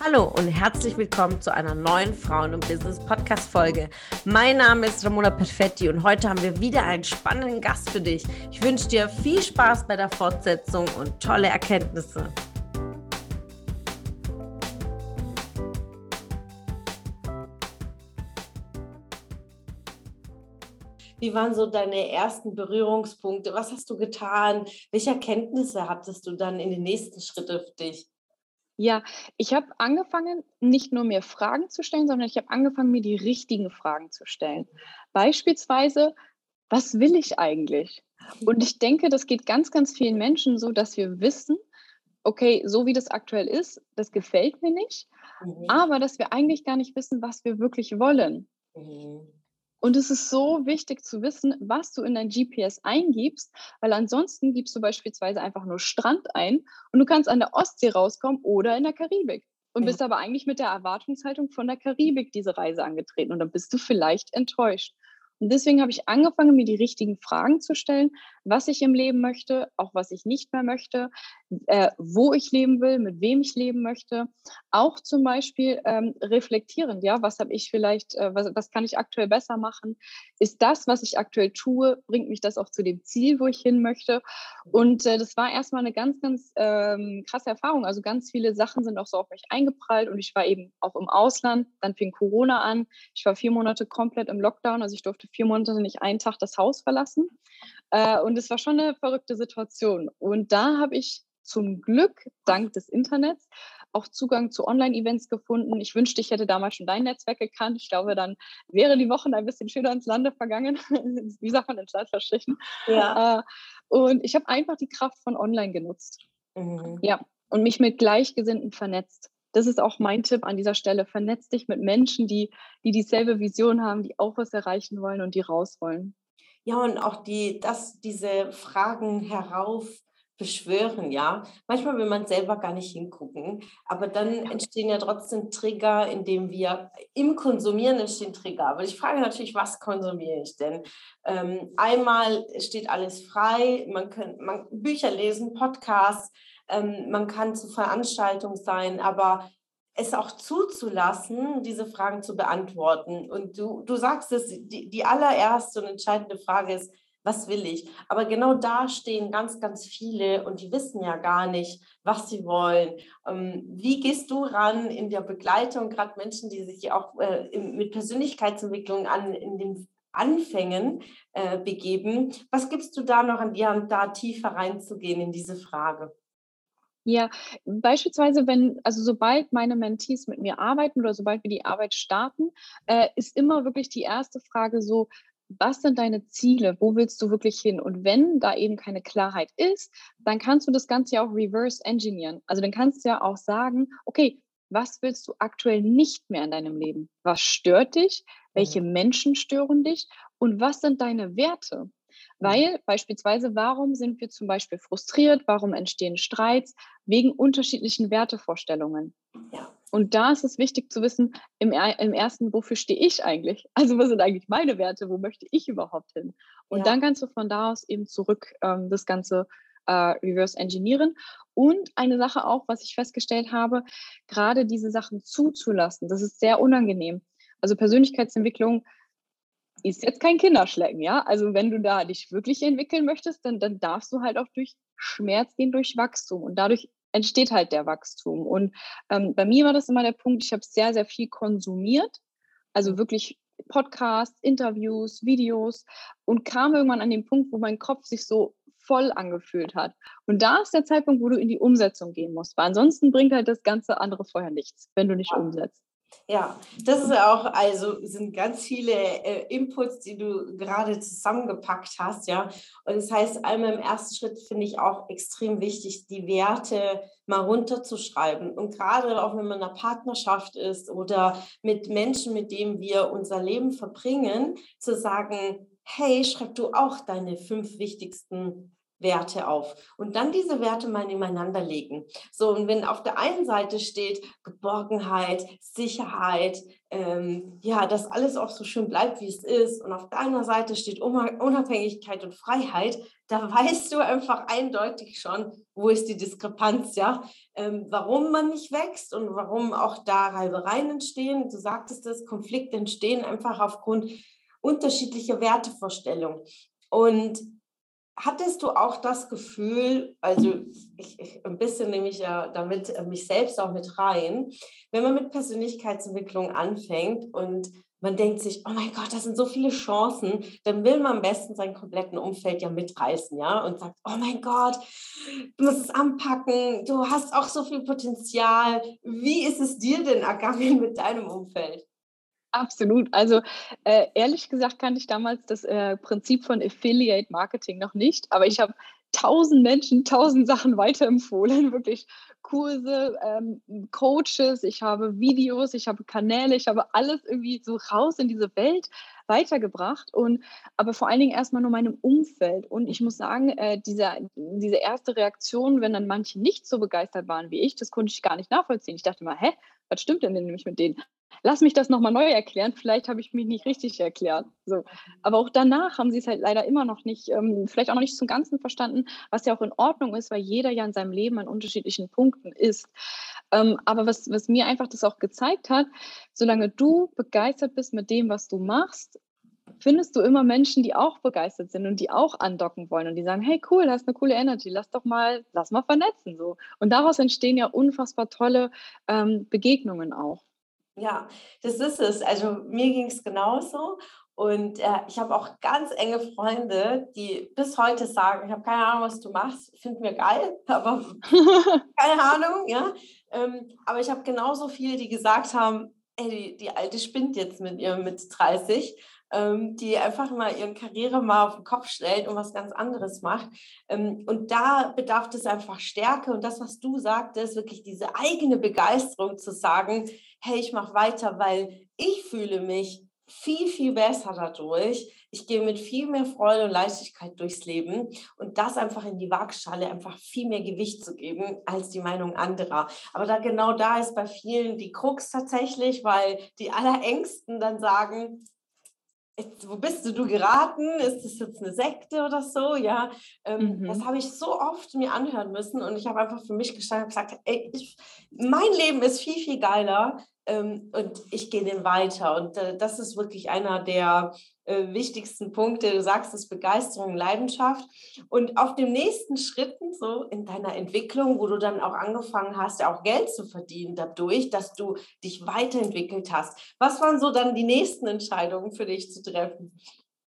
Hallo und herzlich willkommen zu einer neuen Frauen- und Business-Podcast-Folge. Mein Name ist Ramona Perfetti und heute haben wir wieder einen spannenden Gast für dich. Ich wünsche dir viel Spaß bei der Fortsetzung und tolle Erkenntnisse. Wie waren so deine ersten Berührungspunkte? Was hast du getan? Welche Erkenntnisse hattest du dann in den nächsten Schritten für dich? Ja, ich habe angefangen, nicht nur mir Fragen zu stellen, sondern ich habe angefangen, mir die richtigen Fragen zu stellen. Beispielsweise, was will ich eigentlich? Und ich denke, das geht ganz, ganz vielen Menschen so, dass wir wissen, okay, so wie das aktuell ist, das gefällt mir nicht, mhm. aber dass wir eigentlich gar nicht wissen, was wir wirklich wollen. Mhm. Und es ist so wichtig zu wissen, was du in dein GPS eingibst, weil ansonsten gibst du beispielsweise einfach nur Strand ein und du kannst an der Ostsee rauskommen oder in der Karibik. Und ja. bist aber eigentlich mit der Erwartungshaltung von der Karibik diese Reise angetreten und dann bist du vielleicht enttäuscht. Und deswegen habe ich angefangen, mir die richtigen Fragen zu stellen, was ich im Leben möchte, auch was ich nicht mehr möchte, äh, wo ich leben will, mit wem ich leben möchte. Auch zum Beispiel ähm, reflektierend, ja, was habe ich vielleicht, äh, was, was kann ich aktuell besser machen? Ist das, was ich aktuell tue, bringt mich das auch zu dem Ziel, wo ich hin möchte? Und äh, das war erstmal eine ganz, ganz ähm, krasse Erfahrung. Also ganz viele Sachen sind auch so auf mich eingeprallt und ich war eben auch im Ausland. Dann fing Corona an. Ich war vier Monate komplett im Lockdown, also ich durfte vier Monate nicht einen Tag das Haus verlassen. Äh, und es war schon eine verrückte Situation. Und da habe ich zum Glück, dank des Internets, auch Zugang zu Online-Events gefunden. Ich wünschte, ich hätte damals schon dein Netzwerk gekannt. Ich glaube, dann wäre die Woche ein bisschen schöner ins Lande vergangen. Wie sagt man ins Land verstrichen? Ja. Äh, und ich habe einfach die Kraft von Online genutzt. Mhm. Ja, und mich mit Gleichgesinnten vernetzt das ist auch mein Tipp an dieser Stelle. Vernetz dich mit Menschen, die, die dieselbe Vision haben, die auch was erreichen wollen und die raus wollen. Ja, und auch die, dass diese Fragen herauf beschwören, ja. Manchmal will man selber gar nicht hingucken, aber dann entstehen ja trotzdem Trigger, indem wir im Konsumieren entstehen Trigger. Aber ich frage natürlich, was konsumiere ich denn? Ähm, einmal steht alles frei, man kann man, Bücher lesen, Podcasts, ähm, man kann zu Veranstaltungen sein, aber es auch zuzulassen, diese Fragen zu beantworten. Und du, du sagst es, die, die allererste und entscheidende Frage ist, was will ich? Aber genau da stehen ganz, ganz viele und die wissen ja gar nicht, was sie wollen. Ähm, wie gehst du ran in der Begleitung, gerade Menschen, die sich auch äh, mit Persönlichkeitsentwicklung an, in den Anfängen äh, begeben? Was gibst du da noch an die Hand, da tiefer reinzugehen in diese Frage? Ja, beispielsweise, wenn, also sobald meine Mentees mit mir arbeiten oder sobald wir die Arbeit starten, äh, ist immer wirklich die erste Frage so, was sind deine Ziele? Wo willst du wirklich hin? Und wenn da eben keine Klarheit ist, dann kannst du das Ganze ja auch reverse engineeren. Also dann kannst du ja auch sagen, okay, was willst du aktuell nicht mehr in deinem Leben? Was stört dich? Welche mhm. Menschen stören dich? Und was sind deine Werte? Mhm. Weil beispielsweise, warum sind wir zum Beispiel frustriert? Warum entstehen Streits? Wegen unterschiedlichen Wertevorstellungen. Ja. Und da ist es wichtig zu wissen, im, im ersten, wofür stehe ich eigentlich? Also was sind eigentlich meine Werte? Wo möchte ich überhaupt hin? Und ja. dann kannst du von da aus eben zurück ähm, das Ganze äh, reverse engineeren. Und eine Sache auch, was ich festgestellt habe, gerade diese Sachen zuzulassen, das ist sehr unangenehm. Also Persönlichkeitsentwicklung ist jetzt kein Kinderschlecken, ja. Also wenn du da dich wirklich entwickeln möchtest, dann, dann darfst du halt auch durch Schmerz gehen, durch Wachstum. Und dadurch entsteht halt der Wachstum. Und ähm, bei mir war das immer der Punkt, ich habe sehr, sehr viel konsumiert. Also wirklich Podcasts, Interviews, Videos und kam irgendwann an den Punkt, wo mein Kopf sich so voll angefühlt hat. Und da ist der Zeitpunkt, wo du in die Umsetzung gehen musst. Weil ansonsten bringt halt das ganze andere vorher nichts, wenn du nicht umsetzt. Ja, das ist auch, also sind ganz viele äh, Inputs, die du gerade zusammengepackt hast, ja. Und das heißt, einmal im ersten Schritt finde ich auch extrem wichtig, die Werte mal runterzuschreiben. Und gerade auch wenn man in einer Partnerschaft ist oder mit Menschen, mit denen wir unser Leben verbringen, zu sagen, hey, schreib du auch deine fünf wichtigsten Werte auf und dann diese Werte mal nebeneinander legen. So, und wenn auf der einen Seite steht Geborgenheit, Sicherheit, ähm, ja, dass alles auch so schön bleibt, wie es ist, und auf der anderen Seite steht Unabhängigkeit und Freiheit, da weißt du einfach eindeutig schon, wo ist die Diskrepanz, ja, ähm, warum man nicht wächst und warum auch da Reibereien entstehen. Du sagtest es, Konflikte entstehen einfach aufgrund unterschiedlicher Wertevorstellungen. Und hattest du auch das Gefühl, also ich, ich, ein bisschen nehme ich ja damit äh, mich selbst auch mit rein, wenn man mit Persönlichkeitsentwicklung anfängt und man denkt sich, oh mein Gott, das sind so viele Chancen, dann will man am besten sein kompletten Umfeld ja mitreißen, ja, und sagt, oh mein Gott, du musst es anpacken, du hast auch so viel Potenzial. Wie ist es dir denn ergangen mit deinem Umfeld? Absolut. Also äh, ehrlich gesagt kannte ich damals das äh, Prinzip von Affiliate Marketing noch nicht, aber ich habe tausend Menschen tausend Sachen weiterempfohlen, wirklich Kurse, ähm, Coaches, ich habe Videos, ich habe Kanäle, ich habe alles irgendwie so raus in diese Welt weitergebracht und aber vor allen Dingen erstmal nur meinem Umfeld. Und ich muss sagen, äh, diese, diese erste Reaktion, wenn dann manche nicht so begeistert waren wie ich, das konnte ich gar nicht nachvollziehen. Ich dachte mal, hä, was stimmt denn nämlich mit denen? Lass mich das nochmal neu erklären, vielleicht habe ich mich nicht richtig erklärt. So. Aber auch danach haben sie es halt leider immer noch nicht, ähm, vielleicht auch noch nicht zum Ganzen verstanden, was ja auch in Ordnung ist, weil jeder ja in seinem Leben an unterschiedlichen Punkten ist. Ähm, aber was, was mir einfach das auch gezeigt hat, solange du begeistert bist mit dem, was du machst, findest du immer Menschen, die auch begeistert sind und die auch andocken wollen und die sagen, hey cool, hast eine coole Energy, lass doch mal, lass mal vernetzen so. Und daraus entstehen ja unfassbar tolle ähm, Begegnungen auch. Ja, das ist es. Also mir ging es genauso. Und äh, ich habe auch ganz enge Freunde, die bis heute sagen, ich habe keine Ahnung, was du machst, finde mir geil, aber keine Ahnung, ja. Ähm, aber ich habe genauso viele, die gesagt haben, ey, die, die Alte spinnt jetzt mit ihr mit 30 ähm, die einfach mal ihren Karriere mal auf den Kopf stellt und was ganz anderes macht. Ähm, und da bedarf es einfach Stärke und das, was du sagtest, wirklich diese eigene Begeisterung zu sagen, hey, ich mache weiter, weil ich fühle mich viel, viel besser dadurch. Ich gehe mit viel mehr Freude und Leichtigkeit durchs Leben und das einfach in die Waagschale einfach viel mehr Gewicht zu geben als die Meinung anderer. Aber da genau da ist bei vielen die Krux tatsächlich, weil die Allerängsten dann sagen, wo bist du, du geraten? Ist das jetzt eine Sekte oder so? Ja, ähm, mhm. das habe ich so oft mir anhören müssen und ich habe einfach für mich gestanden und gesagt, ey, ich, mein Leben ist viel, viel geiler und ich gehe den weiter. Und äh, das ist wirklich einer der äh, wichtigsten Punkte. Du sagst es Begeisterung, Leidenschaft. Und auf den nächsten Schritten, so in deiner Entwicklung, wo du dann auch angefangen hast, auch Geld zu verdienen dadurch, dass du dich weiterentwickelt hast. Was waren so dann die nächsten Entscheidungen für dich zu treffen?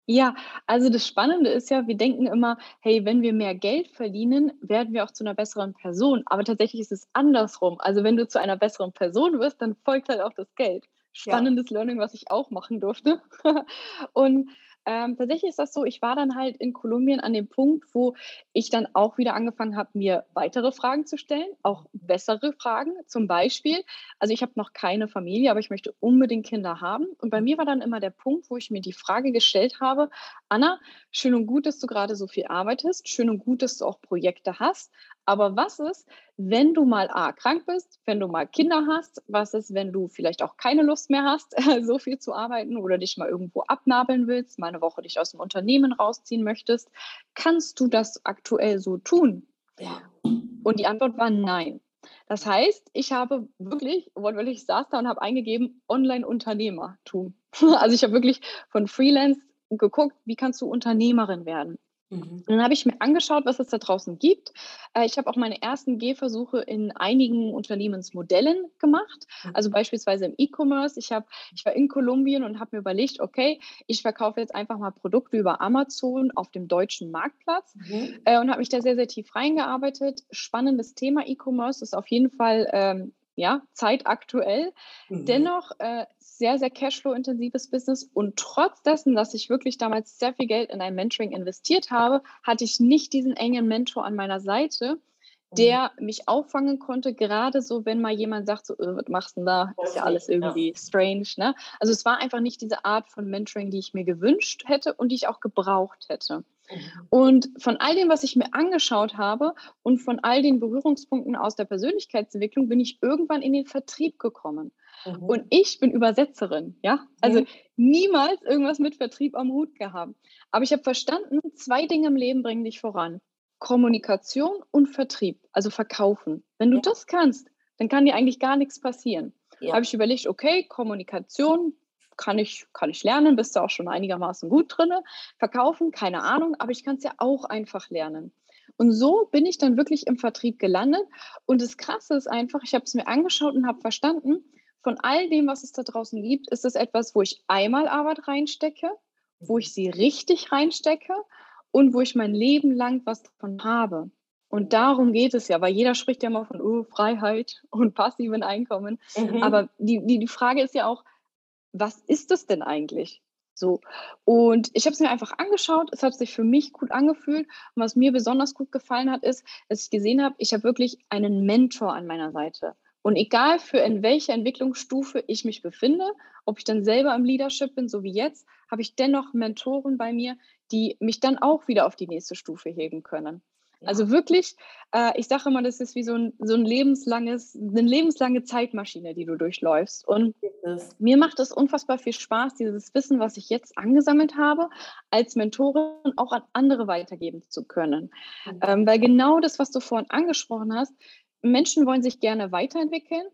Ja, also das Spannende ist ja, wir denken immer, hey, wenn wir mehr Geld verdienen, werden wir auch zu einer besseren Person. Aber tatsächlich ist es andersrum. Also wenn du zu einer besseren Person wirst, dann folgt halt auch das Geld. Spannendes ja. Learning, was ich auch machen durfte. Und ähm, tatsächlich ist das so, ich war dann halt in Kolumbien an dem Punkt, wo ich dann auch wieder angefangen habe, mir weitere Fragen zu stellen, auch bessere Fragen. Zum Beispiel, also ich habe noch keine Familie, aber ich möchte unbedingt Kinder haben. Und bei mir war dann immer der Punkt, wo ich mir die Frage gestellt habe, Anna, schön und gut, dass du gerade so viel arbeitest, schön und gut, dass du auch Projekte hast, aber was ist, wenn du mal A, krank bist, wenn du mal Kinder hast? Was ist, wenn du vielleicht auch keine Lust mehr hast, so viel zu arbeiten oder dich mal irgendwo abnabeln willst, mal eine Woche dich aus dem Unternehmen rausziehen möchtest? Kannst du das aktuell so tun? Ja. Und die Antwort war nein. Das heißt, ich habe wirklich, wortwörtlich saß da und habe eingegeben, Online-Unternehmertum. Also ich habe wirklich von Freelance geguckt, wie kannst du Unternehmerin werden? Mhm. Dann habe ich mir angeschaut, was es da draußen gibt. Äh, ich habe auch meine ersten Gehversuche in einigen Unternehmensmodellen gemacht, mhm. also beispielsweise im E-Commerce. Ich, ich war in Kolumbien und habe mir überlegt, okay, ich verkaufe jetzt einfach mal Produkte über Amazon auf dem deutschen Marktplatz mhm. Äh, und habe mich da sehr, sehr tief reingearbeitet. Spannendes Thema E-Commerce ist auf jeden Fall ähm, ja, zeitaktuell. Mhm. Dennoch äh, sehr, sehr Cashflow-intensives Business. Und trotz dessen, dass ich wirklich damals sehr viel Geld in ein Mentoring investiert habe, hatte ich nicht diesen engen Mentor an meiner Seite, der mhm. mich auffangen konnte, gerade so, wenn mal jemand sagt, so, äh, was machst du denn da? Ist ja alles irgendwie ja. strange. Ne? Also es war einfach nicht diese Art von Mentoring, die ich mir gewünscht hätte und die ich auch gebraucht hätte. Und von all dem, was ich mir angeschaut habe und von all den Berührungspunkten aus der Persönlichkeitsentwicklung, bin ich irgendwann in den Vertrieb gekommen. Mhm. Und ich bin Übersetzerin, ja? Also mhm. niemals irgendwas mit Vertrieb am Hut gehabt. Aber ich habe verstanden, zwei Dinge im Leben bringen dich voran. Kommunikation und Vertrieb, also Verkaufen. Wenn du ja. das kannst, dann kann dir eigentlich gar nichts passieren. Ja. Habe ich überlegt, okay, Kommunikation kann ich, kann ich lernen, bist du auch schon einigermaßen gut drin. Verkaufen, keine Ahnung, aber ich kann es ja auch einfach lernen. Und so bin ich dann wirklich im Vertrieb gelandet. Und das Krasse ist einfach, ich habe es mir angeschaut und habe verstanden, von all dem, was es da draußen gibt, ist es etwas, wo ich einmal Arbeit reinstecke, wo ich sie richtig reinstecke und wo ich mein Leben lang was davon habe. Und darum geht es ja, weil jeder spricht ja immer von oh, Freiheit und passiven Einkommen. Mhm. Aber die, die, die Frage ist ja auch, was ist das denn eigentlich? So. Und ich habe es mir einfach angeschaut. Es hat sich für mich gut angefühlt. Und was mir besonders gut gefallen hat, ist, dass ich gesehen habe, ich habe wirklich einen Mentor an meiner Seite. Und egal für in welcher Entwicklungsstufe ich mich befinde, ob ich dann selber im Leadership bin, so wie jetzt, habe ich dennoch Mentoren bei mir, die mich dann auch wieder auf die nächste Stufe heben können. Also wirklich, äh, ich sage immer, das ist wie so ein, so ein lebenslanges, eine lebenslange Zeitmaschine, die du durchläufst. Und mir macht es unfassbar viel Spaß, dieses Wissen, was ich jetzt angesammelt habe, als Mentorin auch an andere weitergeben zu können. Mhm. Ähm, weil genau das, was du vorhin angesprochen hast, Menschen wollen sich gerne weiterentwickeln,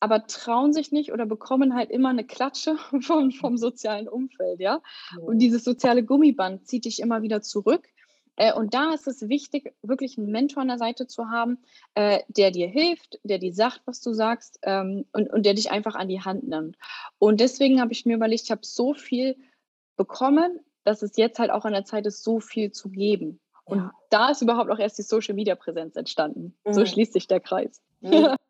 aber trauen sich nicht oder bekommen halt immer eine Klatsche vom, vom sozialen Umfeld, ja. Und dieses soziale Gummiband zieht dich immer wieder zurück. Äh, und da ist es wichtig, wirklich einen Mentor an der Seite zu haben, äh, der dir hilft, der dir sagt, was du sagst ähm, und, und der dich einfach an die Hand nimmt. Und deswegen habe ich mir überlegt, ich habe so viel bekommen, dass es jetzt halt auch an der Zeit ist, so viel zu geben. Und ja. da ist überhaupt auch erst die Social Media Präsenz entstanden. Mhm. So schließt sich der Kreis. Mhm.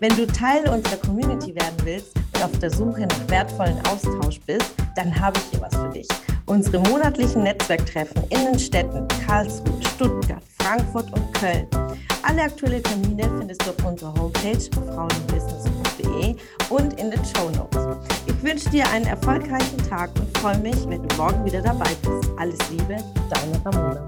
Wenn du Teil unserer Community werden willst und auf der Suche nach wertvollen Austausch bist, dann habe ich hier was für dich. Unsere monatlichen Netzwerktreffen in den Städten Karlsruhe, Stuttgart, Frankfurt und Köln. Alle aktuellen Termine findest du auf unserer Homepage frauenbusiness.de und in den Show Notes. Ich wünsche dir einen erfolgreichen Tag und freue mich, wenn du morgen wieder dabei bist. Alles Liebe, deine Ramona.